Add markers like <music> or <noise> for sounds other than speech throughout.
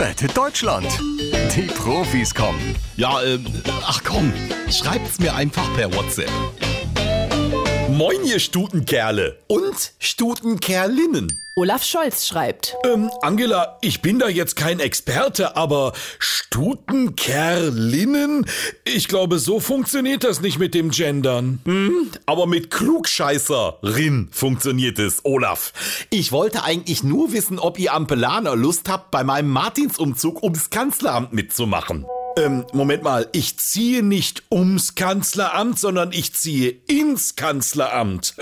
Rettet Deutschland. Die Profis kommen. Ja, ähm, ach komm, schreibt's mir einfach per WhatsApp. Moin, ihr Stutenkerle und Stutenkerlinnen. Olaf Scholz schreibt. Ähm, Angela, ich bin da jetzt kein Experte, aber Stutenkerlinnen? Ich glaube, so funktioniert das nicht mit dem Gendern. Hm? Aber mit Klugscheißerin funktioniert es, Olaf. Ich wollte eigentlich nur wissen, ob ihr Ampelaner Lust habt, bei meinem Martinsumzug ums Kanzleramt mitzumachen. Ähm, Moment mal, ich ziehe nicht ums Kanzleramt, sondern ich ziehe ins Kanzleramt.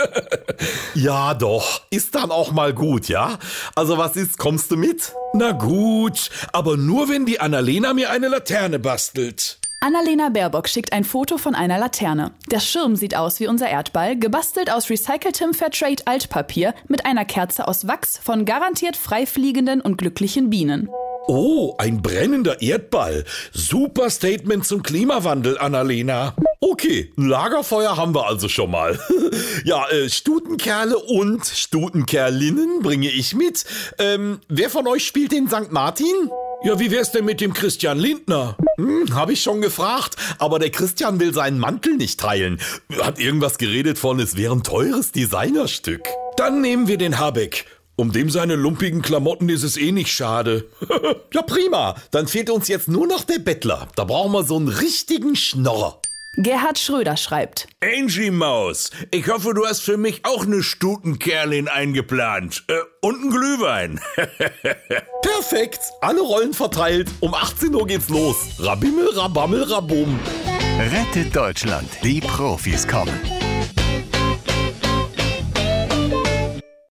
<laughs> ja, doch, ist dann auch mal gut, ja? Also was ist, kommst du mit? Na gut, aber nur wenn die Annalena mir eine Laterne bastelt. Annalena Baerbock schickt ein Foto von einer Laterne. Der Schirm sieht aus wie unser Erdball, gebastelt aus recyceltem Fairtrade Altpapier mit einer Kerze aus Wachs von garantiert freifliegenden und glücklichen Bienen. Oh, ein brennender Erdball. Super Statement zum Klimawandel, Annalena. Okay, Lagerfeuer haben wir also schon mal. <laughs> ja, äh, Stutenkerle und Stutenkerlinnen bringe ich mit. Ähm, wer von euch spielt den St. Martin? Ja, wie wär's denn mit dem Christian Lindner? Hm, hab ich schon gefragt, aber der Christian will seinen Mantel nicht teilen. Hat irgendwas geredet von, es wäre ein teures Designerstück. Dann nehmen wir den Habeck. Um dem seine lumpigen Klamotten ist es eh nicht schade. <laughs> ja, prima. Dann fehlt uns jetzt nur noch der Bettler. Da brauchen wir so einen richtigen Schnorrer. Gerhard Schröder schreibt. Angie Maus, ich hoffe, du hast für mich auch eine Stutenkerlin eingeplant. Äh, und einen Glühwein. <laughs> Perfekt. Alle Rollen verteilt. Um 18 Uhr geht's los. Rabimmel, rabammel, rabum. Rettet Deutschland. Die Profis kommen.